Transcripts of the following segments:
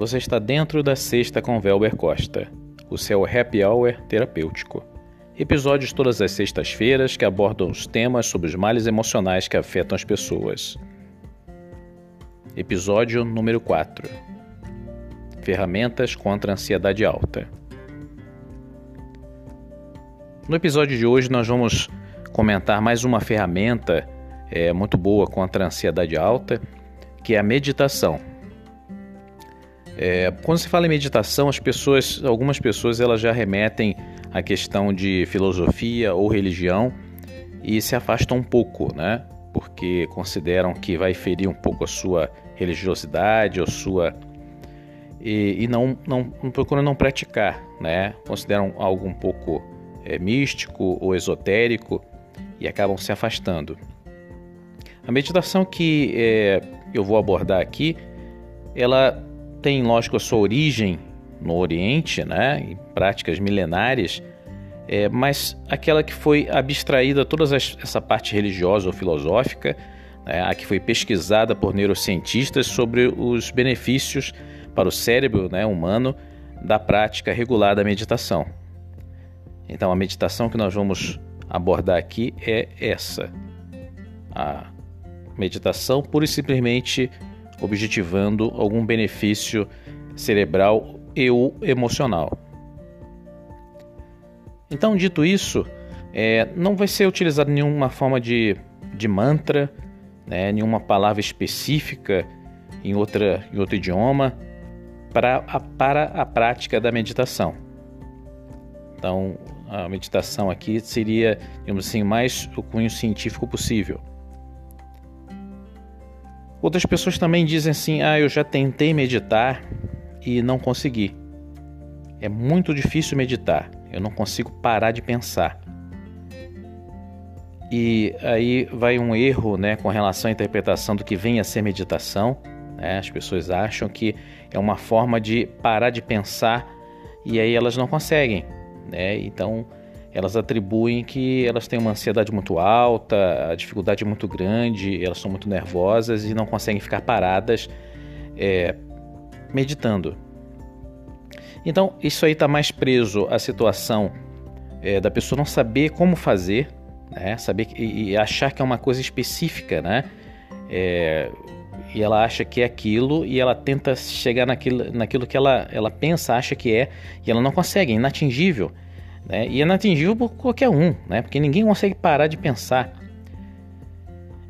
Você está dentro da sexta com Velber Costa, o seu happy hour terapêutico. Episódios todas as sextas-feiras que abordam os temas sobre os males emocionais que afetam as pessoas. Episódio número 4 Ferramentas contra a ansiedade alta. No episódio de hoje, nós vamos comentar mais uma ferramenta é, muito boa contra a ansiedade alta, que é a meditação. É, quando se fala em meditação, as pessoas, algumas pessoas elas já remetem à questão de filosofia ou religião e se afastam um pouco, né? Porque consideram que vai ferir um pouco a sua religiosidade ou sua e, e não, não, procuram não praticar, né? Consideram algo um pouco é, místico ou esotérico e acabam se afastando. A meditação que é, eu vou abordar aqui, ela tem, lógico, a sua origem no Oriente, né, em práticas milenares, é, mas aquela que foi abstraída toda essa parte religiosa ou filosófica, né, a que foi pesquisada por neurocientistas sobre os benefícios para o cérebro né, humano da prática regular da meditação. Então, a meditação que nós vamos abordar aqui é essa: a meditação pura e simplesmente objetivando algum benefício cerebral e ou emocional. Então, dito isso, é, não vai ser utilizada nenhuma forma de, de mantra, né, nenhuma palavra específica em, outra, em outro idioma para a, para a prática da meditação. Então, a meditação aqui seria, digamos assim, mais o cunho científico possível. Outras pessoas também dizem assim: ah, eu já tentei meditar e não consegui. É muito difícil meditar, eu não consigo parar de pensar. E aí vai um erro né, com relação à interpretação do que vem a ser meditação. Né? As pessoas acham que é uma forma de parar de pensar e aí elas não conseguem. Né? Então elas atribuem que elas têm uma ansiedade muito alta, a dificuldade é muito grande, elas são muito nervosas e não conseguem ficar paradas é, meditando. Então, isso aí está mais preso à situação é, da pessoa não saber como fazer, né? saber e, e, achar que é uma coisa específica, né? É, e ela acha que é aquilo e ela tenta chegar naquilo, naquilo que ela, ela pensa, acha que é, e ela não consegue, é inatingível. Né? E inatingível por qualquer um, né? porque ninguém consegue parar de pensar.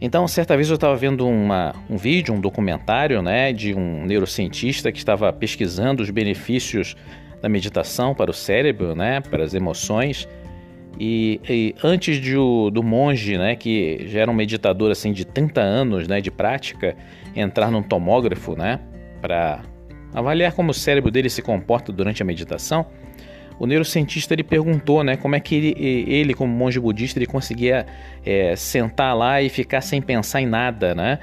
Então, certa vez eu estava vendo uma, um vídeo, um documentário né, de um neurocientista que estava pesquisando os benefícios da meditação para o cérebro, né, para as emoções. E, e antes de o, do monge, né, que já era um meditador assim, de 30 anos né, de prática, entrar num tomógrafo né, para avaliar como o cérebro dele se comporta durante a meditação, o neurocientista ele perguntou, né, como é que ele, ele como monge budista, ele conseguia é, sentar lá e ficar sem pensar em nada, né?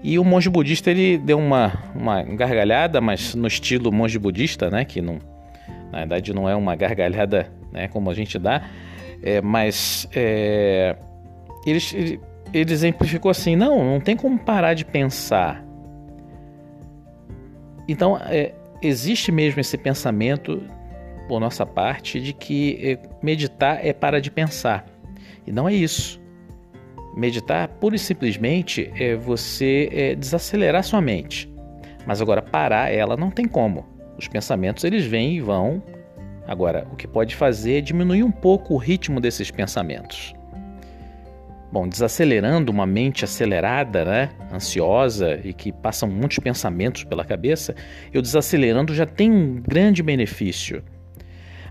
E o monge budista ele deu uma, uma gargalhada, mas no estilo monge budista, né, que não, na verdade não é uma gargalhada, né, como a gente dá, é, mas é, ele, ele, ele exemplificou assim, não, não tem como parar de pensar. Então, é, existe mesmo esse pensamento por nossa parte, de que eh, meditar é para de pensar. E não é isso. Meditar, pura e simplesmente, é você é, desacelerar sua mente. Mas agora, parar ela não tem como. Os pensamentos, eles vêm e vão. Agora, o que pode fazer é diminuir um pouco o ritmo desses pensamentos. Bom, desacelerando uma mente acelerada, né, ansiosa e que passam muitos pensamentos pela cabeça, eu desacelerando já tem um grande benefício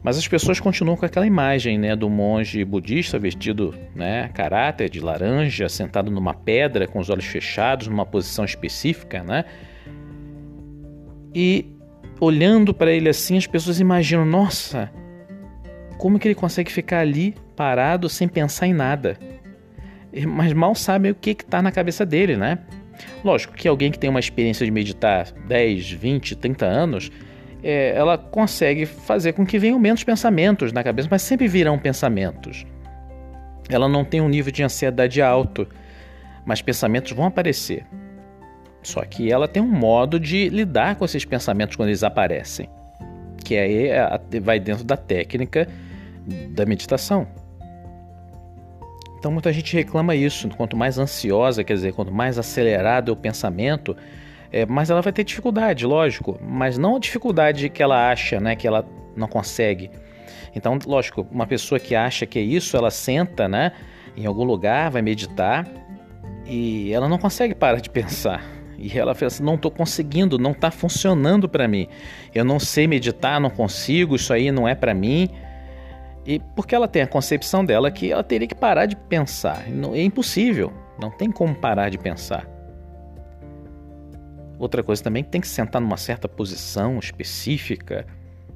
mas as pessoas continuam com aquela imagem né, do monge budista vestido né, caráter de laranja, sentado numa pedra com os olhos fechados, numa posição específica, né? E olhando para ele assim, as pessoas imaginam: nossa, como que ele consegue ficar ali parado sem pensar em nada? Mas mal sabem o que está na cabeça dele, né? Lógico que alguém que tem uma experiência de meditar 10, 20, 30 anos é, ela consegue fazer com que venham menos pensamentos na cabeça, mas sempre virão pensamentos. Ela não tem um nível de ansiedade alto, mas pensamentos vão aparecer. Só que ela tem um modo de lidar com esses pensamentos quando eles aparecem, que aí é vai dentro da técnica da meditação. Então muita gente reclama isso. Quanto mais ansiosa, quer dizer, quanto mais acelerado é o pensamento, é, mais ela vai ter dificuldade, lógico. Mas não a dificuldade que ela acha, né, que ela não consegue. Então, lógico, uma pessoa que acha que é isso, ela senta, né, em algum lugar, vai meditar e ela não consegue parar de pensar. E ela fala assim: não estou conseguindo, não está funcionando para mim. Eu não sei meditar, não consigo, isso aí não é para mim. E porque ela tem a concepção dela que ela teria que parar de pensar. É impossível, não tem como parar de pensar. Outra coisa também tem que sentar numa certa posição específica.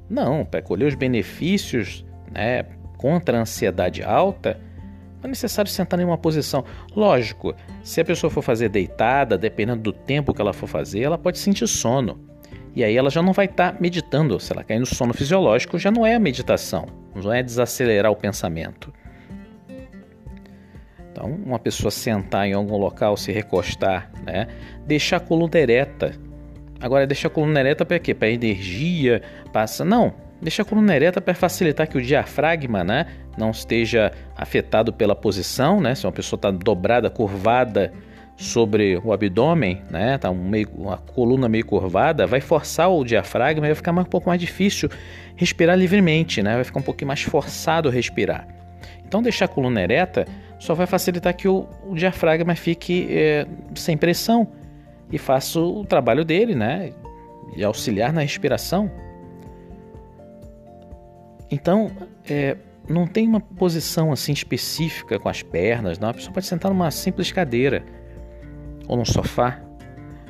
Não, para colher os benefícios né, contra a ansiedade alta, não é necessário sentar em uma posição. Lógico, se a pessoa for fazer deitada, dependendo do tempo que ela for fazer, ela pode sentir sono. E aí ela já não vai estar tá meditando. Se ela cair no sono fisiológico, já não é a meditação, não é desacelerar o pensamento. Então, uma pessoa sentar em algum local, se recostar, né? deixar a coluna ereta. Agora, deixar a coluna ereta para quê? Para energia, passa. Não, deixar a coluna ereta para facilitar que o diafragma né, não esteja afetado pela posição, né? Se uma pessoa está dobrada, curvada, sobre o abdômen, né, tá um meio, uma coluna meio curvada, vai forçar o diafragma e vai ficar um pouco mais difícil respirar livremente, né, vai ficar um pouquinho mais forçado respirar. Então, deixar a coluna ereta só vai facilitar que o, o diafragma fique é, sem pressão e faça o trabalho dele, né, e auxiliar na respiração. Então, é, não tem uma posição assim específica com as pernas, não. A pessoa pode sentar numa simples cadeira ou num sofá,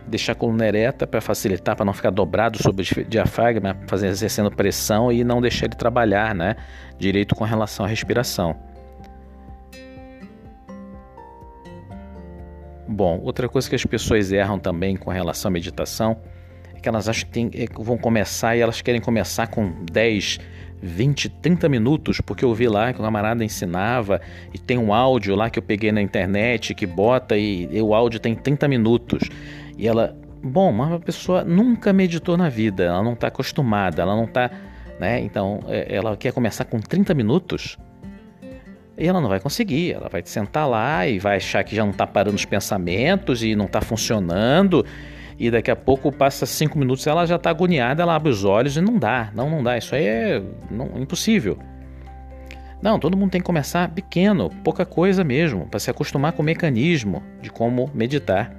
deixar a coluna ereta para facilitar, para não ficar dobrado sobre o diafragma, fazer exercendo pressão e não deixar ele trabalhar, né, direito com relação à respiração. Bom, outra coisa que as pessoas erram também com relação à meditação é que elas acham que tem, é, vão começar e elas querem começar com 10, 20, 30 minutos, porque eu vi lá que o camarada ensinava e tem um áudio lá que eu peguei na internet que bota e, e o áudio tem 30 minutos. E ela, bom, mas a pessoa nunca meditou na vida, ela não está acostumada, ela não está, né? Então, é, ela quer começar com 30 minutos e ela não vai conseguir. Ela vai sentar lá e vai achar que já não está parando os pensamentos e não está funcionando e daqui a pouco passa cinco minutos ela já está agoniada, ela abre os olhos e não dá, não, não dá, isso aí é não, impossível. Não, todo mundo tem que começar pequeno, pouca coisa mesmo, para se acostumar com o mecanismo de como meditar.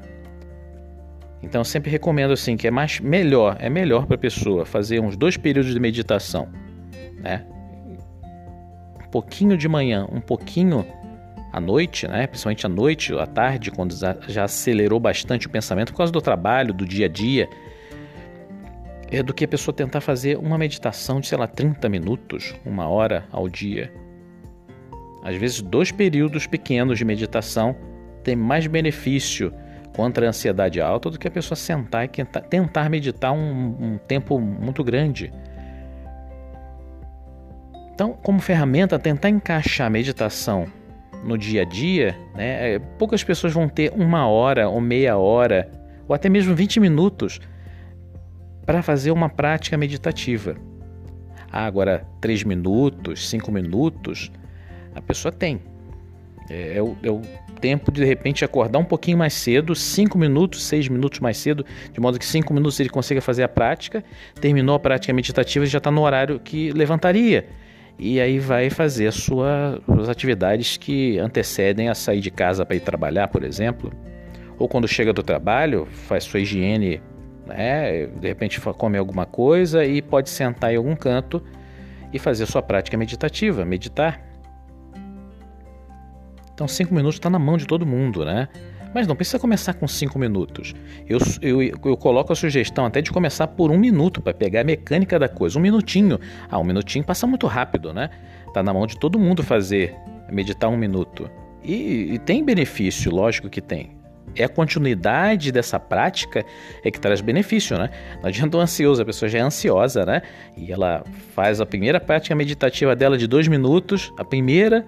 Então sempre recomendo assim que é mais melhor, é melhor para a pessoa fazer uns dois períodos de meditação, né? Pouquinho de manhã, um pouquinho à noite, né? principalmente à noite, à tarde, quando já acelerou bastante o pensamento por causa do trabalho, do dia a dia, é do que a pessoa tentar fazer uma meditação de, sei lá, 30 minutos, uma hora ao dia. Às vezes, dois períodos pequenos de meditação têm mais benefício contra a ansiedade alta do que a pessoa sentar e tentar meditar um, um tempo muito grande. Então, como ferramenta, tentar encaixar a meditação no dia a dia, né, é, poucas pessoas vão ter uma hora ou meia hora ou até mesmo 20 minutos para fazer uma prática meditativa. Ah, agora, 3 minutos, 5 minutos, a pessoa tem. É, é, o, é, o, tempo de de repente acordar um pouquinho mais cedo, 5 minutos, 6 minutos mais cedo, de modo que 5 minutos ele consiga fazer a prática, terminou a prática meditativa e já está no horário que levantaria e aí vai fazer sua, as atividades que antecedem a sair de casa para ir trabalhar, por exemplo. Ou quando chega do trabalho, faz sua higiene, né? de repente come alguma coisa e pode sentar em algum canto e fazer sua prática meditativa, meditar. Então, cinco minutos está na mão de todo mundo, né? Mas não precisa começar com 5 minutos. Eu, eu, eu coloco a sugestão até de começar por um minuto para pegar a mecânica da coisa. Um minutinho. Ah, um minutinho passa muito rápido, né? Tá na mão de todo mundo fazer, meditar um minuto. E, e tem benefício, lógico que tem. É a continuidade dessa prática é que traz benefício, né? Não adianta o ansioso, a pessoa já é ansiosa, né? E ela faz a primeira prática meditativa dela de dois minutos, a primeira,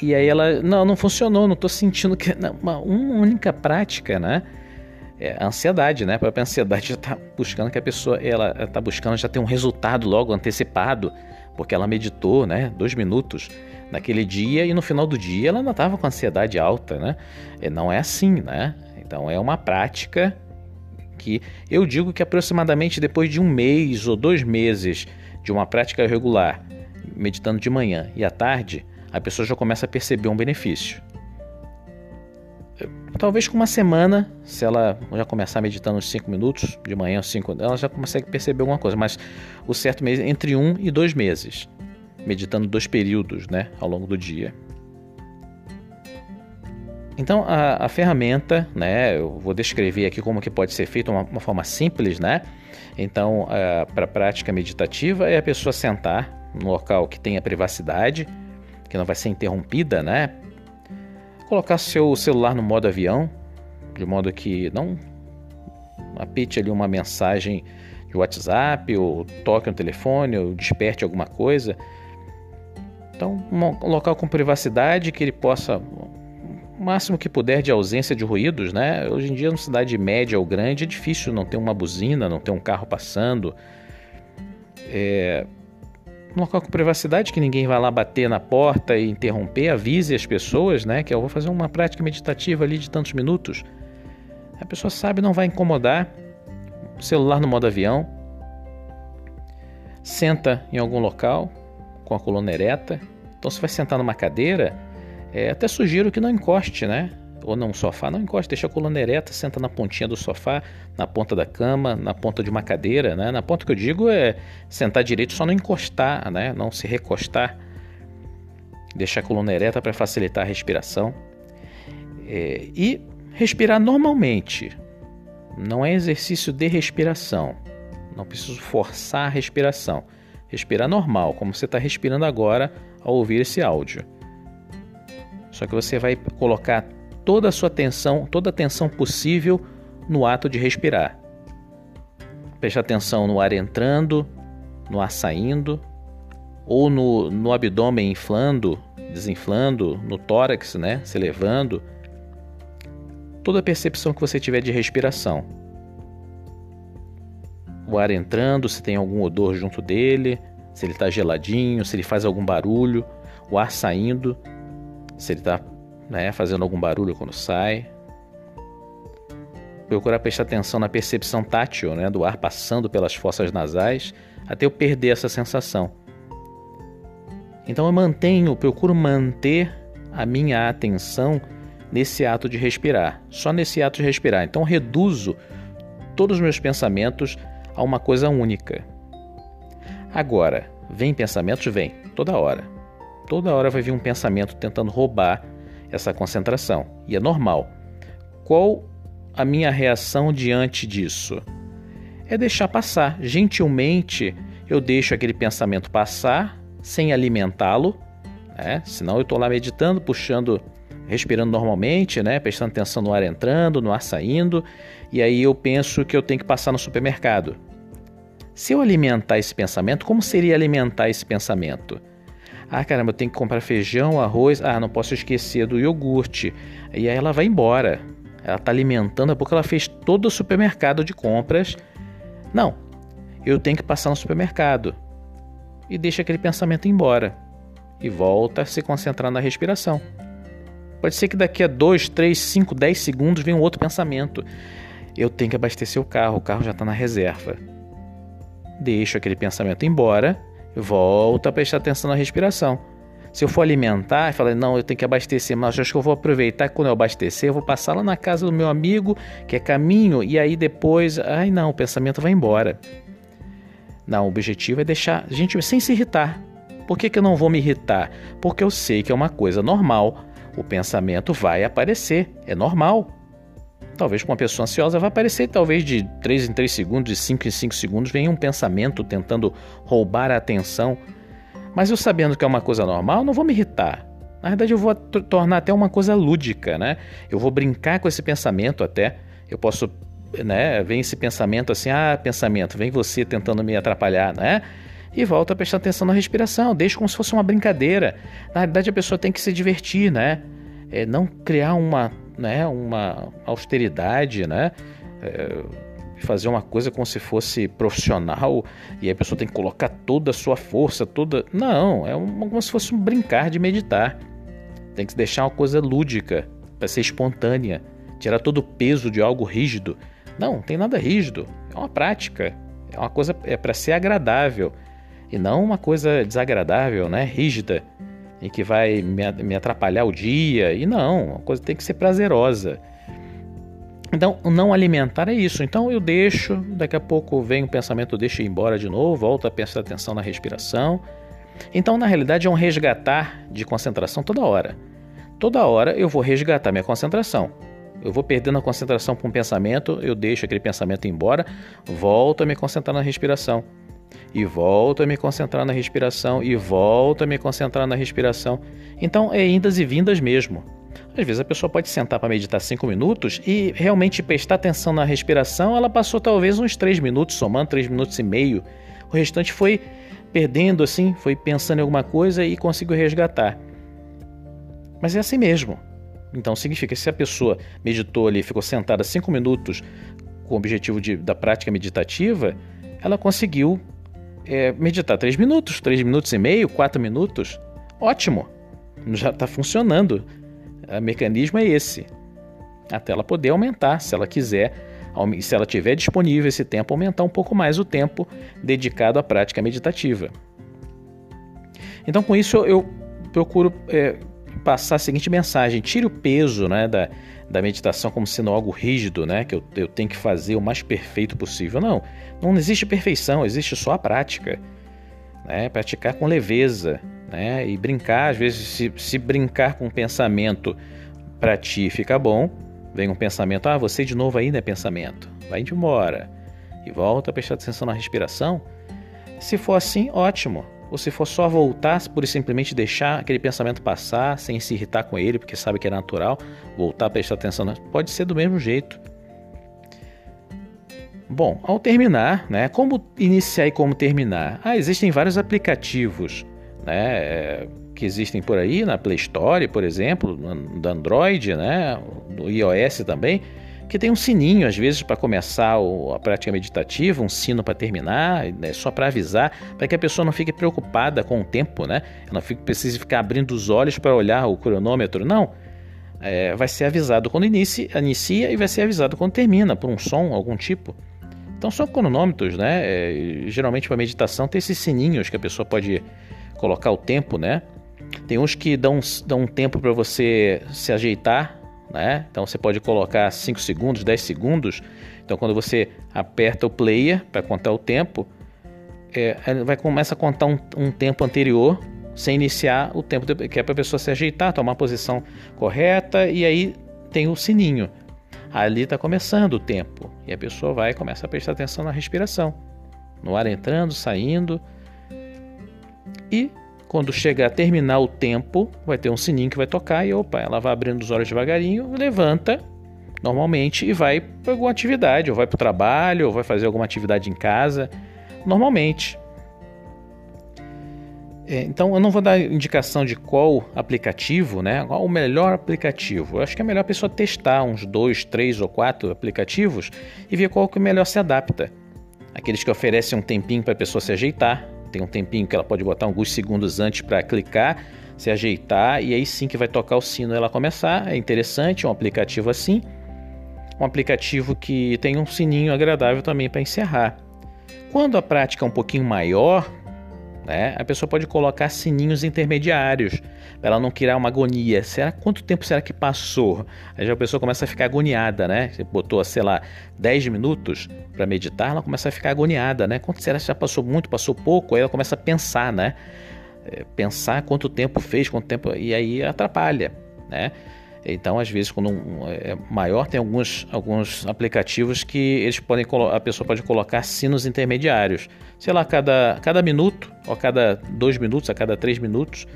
e aí ela, não, não funcionou, não estou sentindo que. Não, uma, única prática, né? é a ansiedade, né? A própria ansiedade já está buscando que a pessoa ela está buscando já ter um resultado logo antecipado, porque ela meditou, né? Dois minutos naquele dia e no final do dia ela não estava com ansiedade alta, né? E não é assim, né? Então é uma prática que eu digo que aproximadamente depois de um mês ou dois meses de uma prática regular, meditando de manhã e à tarde, a pessoa já começa a perceber um benefício. Talvez com uma semana, se ela já começar meditando uns 5 minutos, de manhã, 5, ela já consegue perceber alguma coisa, mas o certo é entre um e dois meses, meditando dois períodos né, ao longo do dia. Então a, a, ferramenta, né, eu vou descrever aqui como que pode ser feita uma, uma forma simples, né? Então para a prática meditativa é a pessoa sentar no local que tenha privacidade, que não vai ser interrompida, né? Colocar seu celular no modo avião, de modo que não apite ali uma mensagem de WhatsApp ou toque no telefone ou desperte alguma coisa. Então, um local com privacidade que ele possa o máximo que puder de ausência de ruídos, né? Hoje em dia, numa cidade média ou grande, é difícil não ter uma buzina, não ter um carro passando. É... Um local com privacidade que ninguém vai lá bater na porta e interromper, avise as pessoas, né? Que eu vou fazer uma prática meditativa ali de tantos minutos. A pessoa sabe, não vai incomodar. celular no modo avião. Senta em algum local com a coluna ereta. Então, se vai sentar numa cadeira, é, até sugiro que não encoste, né? Ou num sofá, não encoste, deixa a coluna ereta, senta na pontinha do sofá, na ponta da cama, na ponta de uma cadeira, né? Na ponta que eu digo é sentar direito, só não encostar, né? Não se recostar. Deixar a coluna ereta para facilitar a respiração. É, e respirar normalmente. Não é exercício de respiração. Não preciso forçar a respiração. Respirar normal, como você está respirando agora ao ouvir esse áudio. Só que você vai colocar toda a sua atenção, toda a atenção possível no ato de respirar. Preste atenção no ar entrando, no ar saindo, ou no, no abdômen inflando, desinflando, no tórax, né, se elevando. Toda a percepção que você tiver de respiração. O ar entrando, se tem algum odor junto dele, se ele está geladinho, se ele faz algum barulho, o ar saindo se ele está né, fazendo algum barulho quando sai. Procurar prestar atenção na percepção tátil né, do ar passando pelas fossas nasais até eu perder essa sensação. Então eu mantenho, procuro manter a minha atenção nesse ato de respirar, só nesse ato de respirar. Então reduzo todos os meus pensamentos a uma coisa única. Agora, vem pensamentos? Vem, toda hora. Toda hora vai vir um pensamento tentando roubar essa concentração. E é normal. Qual a minha reação diante disso? É deixar passar. Gentilmente, eu deixo aquele pensamento passar sem alimentá-lo, né? Senão eu estou lá meditando, puxando, respirando normalmente, né? Prestando atenção no ar entrando, no ar saindo, e aí eu penso que eu tenho que passar no supermercado. Se eu alimentar esse pensamento, como seria alimentar esse pensamento? Ah, caramba, eu tenho que comprar feijão, arroz. Ah, não posso esquecer do iogurte. E aí ela vai embora. Ela está alimentando, porque ela fez todo o supermercado de compras. Não, eu tenho que passar no supermercado. E deixa aquele pensamento embora. E volta a se concentrar na respiração. Pode ser que daqui a 2, 3, 5, 10 segundos venha um outro pensamento. Eu tenho que abastecer o carro, o carro já está na reserva. Deixo aquele pensamento embora volta a prestar atenção na respiração. Se eu for alimentar e falar, não, eu tenho que abastecer, mas acho que eu vou aproveitar que quando eu abastecer, eu vou passar lá na casa do meu amigo, que é caminho, e aí depois, ai não, o pensamento vai embora. Não, o objetivo é deixar a gente sem se irritar. Por que, que eu não vou me irritar? Porque eu sei que é uma coisa normal. O pensamento vai aparecer, é normal. Talvez com uma pessoa ansiosa vai aparecer, talvez de 3 em 3 segundos, de 5 em 5 segundos, venha um pensamento tentando roubar a atenção. Mas eu sabendo que é uma coisa normal, não vou me irritar. Na verdade, eu vou tornar até uma coisa lúdica, né? Eu vou brincar com esse pensamento até. Eu posso, né? Vem esse pensamento assim, ah, pensamento, vem você tentando me atrapalhar, né? E volta a prestar atenção na respiração, deixa como se fosse uma brincadeira. Na verdade, a pessoa tem que se divertir, né? É, não criar uma né, uma austeridade, né, É, fazer uma coisa como se fosse profissional e a pessoa tem que colocar toda a sua força, toda. Não, é como se fosse um brincar de meditar. Tem que deixar uma coisa lúdica, para ser espontânea, tirar todo o peso de algo rígido. Não, não tem nada rígido. É uma prática. É uma coisa é para ser agradável e não uma coisa desagradável, né? Rígida e que vai me, atrapalhar o dia. E não, a coisa tem que ser prazerosa. Então, não alimentar é isso. Então, eu deixo, daqui a pouco vem o pensamento, deixa ir embora de novo, volta a prestar atenção na respiração. Então, na realidade, é um resgatar de concentração toda hora. Toda hora eu vou resgatar minha concentração. Eu vou perdendo a concentração para um pensamento, eu deixo aquele pensamento embora, volto a me concentrar na respiração. E volto a me concentrar na respiração, e volto a me concentrar na respiração. Então, é indas e vindas mesmo. Às vezes a pessoa pode sentar para meditar cinco minutos e realmente prestar atenção na respiração, ela passou talvez uns três minutos, somando três minutos e meio. O restante foi perdendo assim, foi pensando em alguma coisa e conseguiu resgatar. Mas é assim mesmo. Então significa que se a pessoa meditou ali, ficou sentada cinco minutos com o objetivo de, da prática meditativa, ela conseguiu é, meditar três minutos, três minutos e meio, quatro minutos. Ótimo, já está funcionando. O mecanismo é esse. Até ela poder aumentar, se ela quiser, se ela tiver disponível esse tempo, aumentar um pouco mais o tempo dedicado à prática meditativa. Então, com isso, eu procuro é, passar a seguinte mensagem: tire o peso né, da, da meditação como sendo algo rígido, né, que eu, eu tenho que fazer o mais perfeito possível. Não, não existe perfeição, existe só a prática. Né, praticar com leveza, né? E brincar, às vezes, se, se brincar com um pensamento para ti fica bom, vem um pensamento, ah, você de novo aí, né? Pensamento, vai embora e volta a prestar atenção na respiração. Se for assim, ótimo. Ou se for só voltar, por simplesmente deixar aquele pensamento passar, sem se irritar com ele, porque sabe que é natural, voltar a prestar atenção, pode ser do mesmo jeito. Bom, ao terminar, né, como iniciar e como terminar? Ah, existem vários aplicativos né, que existem por aí na Play Store, por exemplo, do Android, né, do iOS também, que tem um sininho às vezes para começar a prática meditativa, um sino para terminar, né, só para avisar, para que a pessoa não fique preocupada com o tempo, né? Não precise ficar abrindo os olhos para olhar o cronômetro, não. É, vai ser avisado quando inicia, inicia e vai ser avisado quando termina, por um som, algum tipo. Então são cronômetros, né? É, geralmente para meditação tem esses sininhos que a pessoa pode colocar o tempo, né? Tem uns que dão, dão um tempo para você se ajeitar, né? Então você pode colocar 5 segundos, 10 segundos. Então quando você aperta o player para contar o tempo, é, vai começa a contar um, um, tempo anterior sem iniciar o tempo que é para a pessoa se ajeitar, tomar a posição correta e aí tem o sininho. Ali está começando o tempo e a pessoa vai começa a prestar atenção na respiração, no ar entrando, saindo. E quando chegar a terminar o tempo, vai ter um sininho que vai tocar e opa, ela vai abrindo os olhos devagarinho, levanta normalmente e vai para alguma atividade, ou vai para o trabalho, ou vai fazer alguma atividade em casa, normalmente. É, então eu não vou dar indicação de qual aplicativo, né? Qual o melhor aplicativo. Eu acho que é melhor a pessoa testar uns dois, três ou quatro aplicativos e ver qual que melhor se adapta. Aqueles que oferecem um tempinho para a pessoa se ajeitar, tem um tempinho que ela pode botar alguns segundos antes para clicar, se ajeitar e aí sim que vai tocar o sino ela começar. É interessante, um aplicativo assim. Um aplicativo que tem um sininho agradável também para encerrar. Quando a prática é um pouquinho maior, né, a pessoa pode colocar sininhos intermediários para ela não criar uma agonia. Será quanto tempo será que passou? Aí já a pessoa começa a ficar agoniada, né? Você botou, sei lá, 10 minutos para meditar, ela começa a ficar agoniada, né? Quanto será que já passou muito, passou pouco? Aí ela começa a pensar, né? É, pensar quanto tempo fez, quanto tempo e aí atrapalha, né? Então, às vezes, quando é maior, tem alguns, alguns aplicativos que eles podem a pessoa pode colocar sinos intermediários. Sei lá, cada, cada minuto, ou a cada dois minutos, a cada três minutos,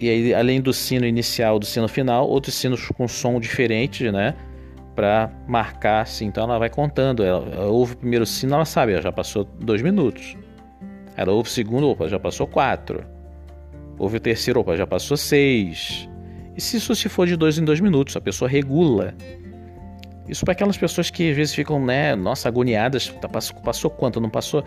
e aí, além do sino inicial, do sino final, outros sinos com som diferente, né? Para marcar assim. Então ela vai contando. Ela, ela ouve o primeiro sino, ela sabe, ela já passou dois minutos. Ela ouve o segundo, opa, já passou quatro. Ouve o terceiro, opa, já passou seis. E se isso se for de dois em dois minutos, a pessoa regula. Isso para aquelas pessoas que às vezes ficam, né, nossa, agoniadas, tá, passou, passou quanto, não passou?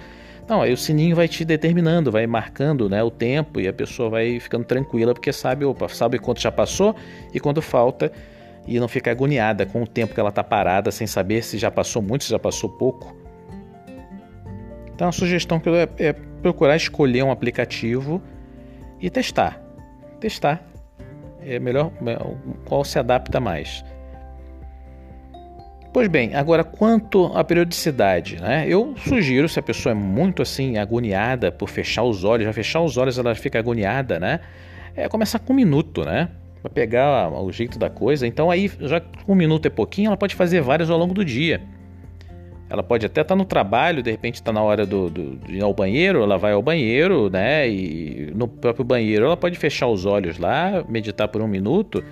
Não, aí o sininho vai te determinando, vai marcando, né, o tempo e a pessoa vai ficando tranquila porque sabe, opa, sabe quanto já passou e quando falta e não fica agoniada com o tempo que ela está parada sem saber se já passou muito, se já passou pouco. Então a sugestão que eu é, é procurar escolher um aplicativo e testar. Testar. É melhor é, qual se adapta mais. Pois bem, agora quanto à periodicidade, né? Eu sugiro, se a pessoa é muito assim agoniada por fechar os olhos, já fechar os olhos ela fica agoniada, né? É começar com um minuto, né? Para pegar o jeito da coisa. Então aí, já um minuto é pouquinho, ela pode fazer vários ao longo do dia. Ela pode até estar tá no trabalho, de repente está na hora do, do, de ir ao banheiro, ela vai ao banheiro, né? E no próprio banheiro ela pode fechar os olhos lá, meditar por um minuto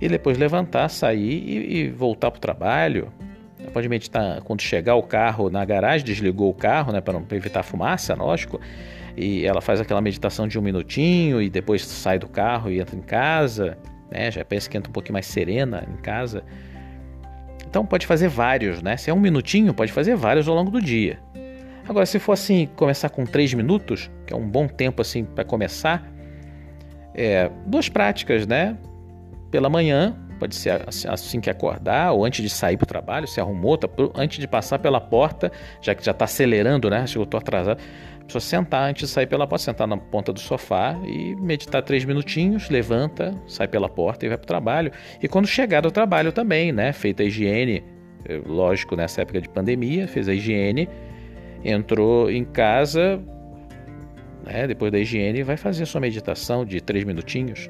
e depois levantar, sair e, e voltar para o trabalho. Ela pode meditar quando chegar o carro na garagem, desligou o carro, né, para evitar fumaça, lógico. E ela faz aquela meditação de um minutinho e depois sai do carro e entra em casa, né? Já pensa que entra um pouquinho mais serena em casa. Então pode fazer vários, né? Se é um minutinho, pode fazer vários ao longo do dia. Agora, se for assim, começar com três minutos, que é um bom tempo assim para começar, é, duas práticas, né? pela manhã, pode ser assim que acordar ou antes de sair para o trabalho, se arrumou, tá, antes de passar pela porta, já que já está acelerando, né? Chegou, estou atrasado. Precisa sentar antes de sair pela porta, sentar na ponta do sofá e meditar três minutinhos, levanta, sai pela porta e vai para o trabalho. E quando chegar do trabalho também, né? Feita a higiene, eh, lógico, nessa época de pandemia, fez a higiene, entrou em casa, né? depois da higiene, vai fazer a sua meditação de três minutinhos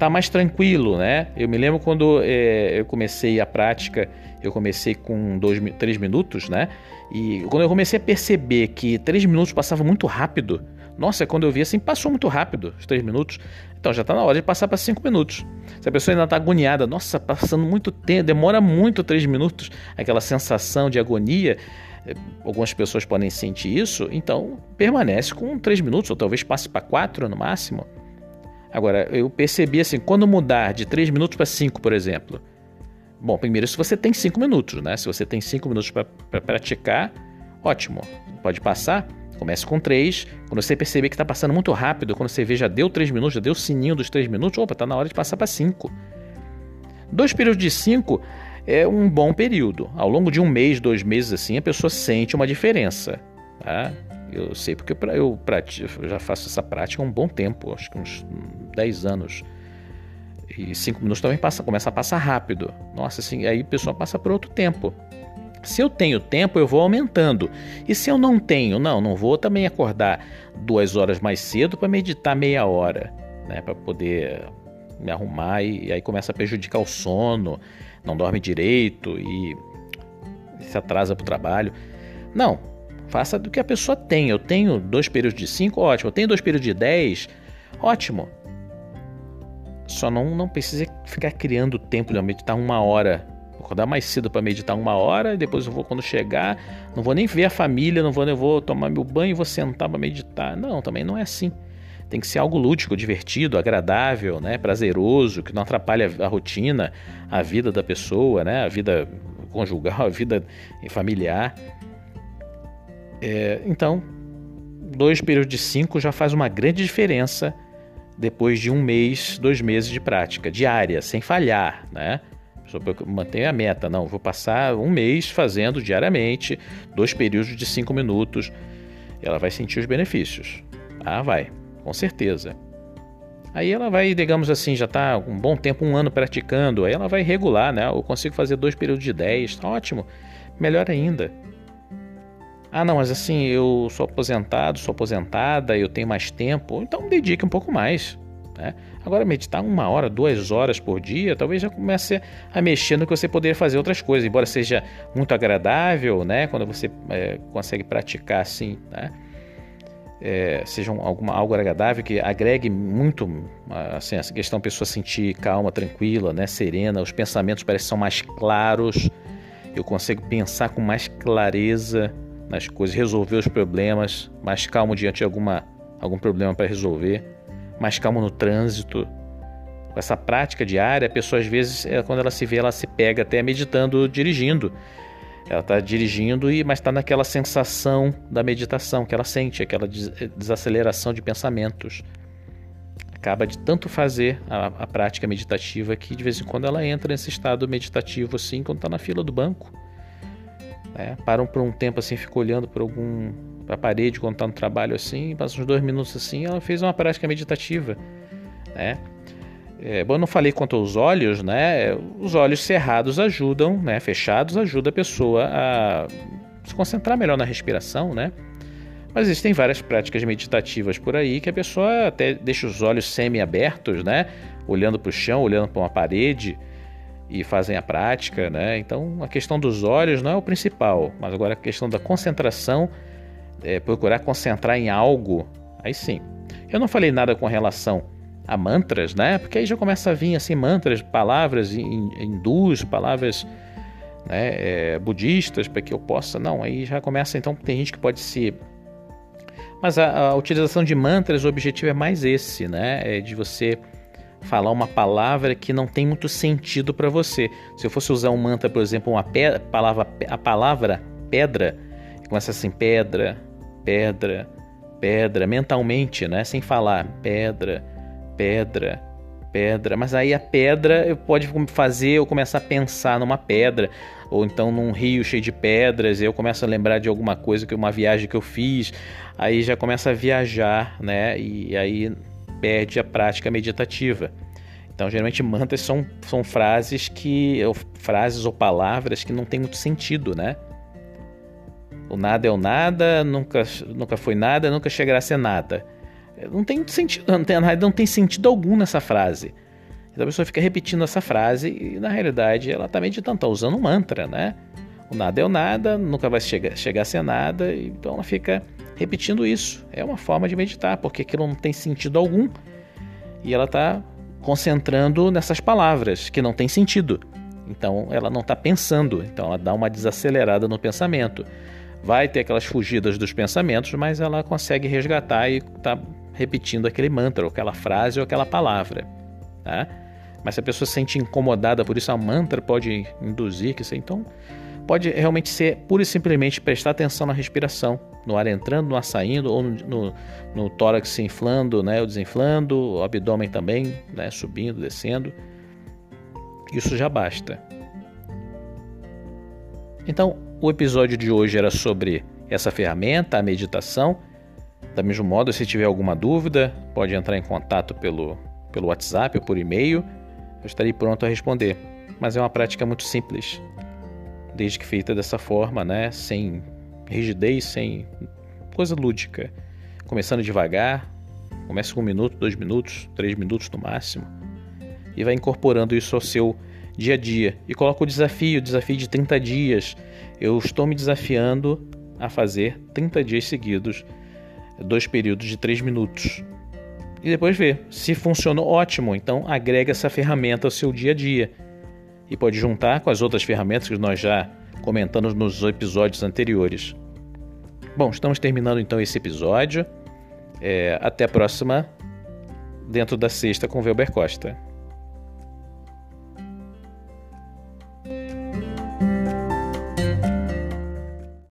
tá mais tranquilo, né? Eu me lembro quando é, eu comecei a prática, eu comecei com dois, três minutos, né? E quando eu comecei a perceber que três minutos passava muito rápido, nossa, quando eu vi assim, passou muito rápido os três minutos. Então já está na hora de passar para cinco minutos. Se a pessoa ainda está agoniada, nossa, passando muito tempo, demora muito três minutos, aquela sensação de agonia, eh, algumas pessoas podem sentir isso, então permanece com três minutos, ou talvez passe para quatro no máximo. Agora, eu percebi assim, quando mudar de 3 minutos para 5, por exemplo. Bom, primeiro, se você tem 5 minutos, né? Se você tem 5 minutos para praticar, ótimo. Pode passar, comece com 3. Quando você perceber que está passando muito rápido, quando você vê já deu 3 minutos, já deu o sininho dos 3 minutos, opa, está na hora de passar para 5. Dois períodos de 5 é um bom período. Ao longo de um mês, dois meses assim, a pessoa sente uma diferença. Tá? Eu sei porque eu, eu já faço essa prática há um bom tempo, acho que uns 10 anos. E 5 minutos também passa, começa a passar rápido. Nossa, assim, aí a pessoa passa por outro tempo. Se eu tenho tempo, eu vou aumentando. E se eu não tenho, não, não vou também acordar duas horas mais cedo para meditar meia hora, né, para poder me arrumar e, e, aí começa a prejudicar o sono, não dorme direito e se atrasa para o trabalho. Não, Faça do que a pessoa tem. Eu tenho dois períodos de 5, ótimo. Eu tenho dois períodos de 10, ótimo. Só não, não precisa ficar criando tempo de meditar uma hora. Vou acordar mais cedo para meditar uma hora e depois eu vou, quando chegar, não vou nem ver a família, não vou, eu vou tomar meu banho e vou sentar para meditar. Não, também não é assim. Tem que ser algo lúdico, divertido, agradável, né? prazeroso, que não atrapalhe a, rotina, a vida da pessoa, né? a vida conjugal, a vida familiar. É, então, dois períodos de cinco já faz uma grande diferença depois de um mês, dois meses de prática diária, sem falhar, né? Mantenha a meta, não, vou passar um mês fazendo diariamente dois períodos de cinco minutos. Ela vai sentir os benefícios. Ah, vai, com certeza. Aí ela vai, digamos assim, já está um bom tempo, um ano praticando, aí ela vai regular, né? Eu consigo fazer dois períodos de dez, tá ótimo. Melhor ainda. Ah, não, mas assim, eu sou aposentado, sou aposentada, eu tenho mais tempo, então dedique um pouco mais. Né? Agora, meditar uma hora, duas horas por dia, talvez já comece a mexer no que você poderia fazer outras coisas, embora seja muito agradável, né? Quando você é, consegue praticar assim, né? É, seja um, alguma, algo agradável que agregue muito assim, essa questão a pessoa sentir calma, tranquila, né, serena, os pensamentos parecem são mais claros, eu consigo pensar com mais clareza, nas coisas, resolver os problemas, mais calmo diante de alguma, algum problema para resolver, mais calmo no trânsito. com essa prática diária, a pessoa às vezes, é, quando ela se vê, ela se pega até meditando, dirigindo. Ela está dirigindo, e mas está naquela sensação da meditação que ela sente, aquela desaceleração de pensamentos. Acaba de tanto fazer a, a prática meditativa que de vez em quando ela entra nesse estado meditativo assim, quando está na fila do banco. É, param por um tempo assim, fica olhando para algum para a parede quando está no trabalho assim, passa uns dois minutos assim, ela fez uma prática meditativa, né? É, bom, eu não falei quanto aos olhos, né? Os olhos cerrados ajudam, né? Fechados ajuda a pessoa a se concentrar melhor na respiração, né? Mas existem várias práticas meditativas por aí que a pessoa até deixa os olhos semi-abertos, né? Olhando para o chão, olhando para uma parede e fazem a prática, né? Então a questão dos olhos não é o principal, mas agora a questão da concentração, é, procurar concentrar em algo, aí sim. Eu não falei nada com relação a mantras, né? Porque aí já começa a vir assim mantras, palavras hindus, palavras né, é, budistas, para que eu possa. Não, aí já começa então. Tem gente que pode se. Mas a, a utilização de mantras, o objetivo é mais esse, né? É de você falar uma palavra que não tem muito sentido para você. Se eu fosse usar um mantra, por exemplo, uma palavra, a palavra pedra, começa assim pedra, pedra, pedra, mentalmente, né? Sem falar pedra pedra, pedra, mas aí a pedra pode fazer eu começar a pensar numa pedra, ou então num rio cheio de pedras, eu começo a lembrar de alguma coisa, que uma viagem que eu fiz, aí já começa a viajar, né? E aí perde a prática meditativa. Então, geralmente mantras são, são frases que ou frases ou palavras que não tem muito sentido, né? O nada é o nada, nunca nunca foi nada, nunca chegará a ser nada. Não tem sentido, não tem, não tem sentido algum nessa frase. Então a pessoa fica repetindo essa frase e na realidade ela está meditando, está usando um mantra, né? O nada é o nada, nunca vai chegar, chegar a ser nada, então ela fica repetindo isso. É uma forma de meditar, porque aquilo não tem sentido algum e ela está concentrando nessas palavras que não tem sentido. Então ela não está pensando, então ela dá uma desacelerada no pensamento. Vai ter aquelas fugidas dos pensamentos, mas ela consegue resgatar e está repetindo aquele mantra, ou aquela frase ou aquela palavra. Tá? Mas se a pessoa se sente incomodada por isso, a mantra pode induzir que isso. Então, pode realmente ser pura e simplesmente prestar atenção na respiração, no ar entrando, no ar saindo, ou no, no, no tórax se inflando, né, ou desinflando, o abdômen também, né, subindo, descendo. Isso já basta. Então, o episódio de hoje era sobre essa ferramenta, a meditação. Da mesmo modo, se tiver alguma dúvida, pode entrar em contato pelo, pelo WhatsApp ou por e-mail. Eu estarei pronto a responder. Mas é uma prática muito simples, desde que feita dessa forma, né? sem rigidez, sem coisa lúdica. Começando devagar, comece com um minuto, dois minutos, três minutos no máximo, e vai incorporando isso ao seu dia a dia. E coloca o desafio, o desafio de 30 dias. Eu estou me desafiando a fazer 30 dias seguidos dois períodos de três minutos. E depois ver. Se funcionou, ótimo. Então agrega essa ferramenta ao seu dia a dia. E pode juntar com as outras ferramentas que nós já comentamos nos episódios anteriores. Bom, estamos terminando então esse episódio. É, até a próxima, dentro da sexta com Velber Costa.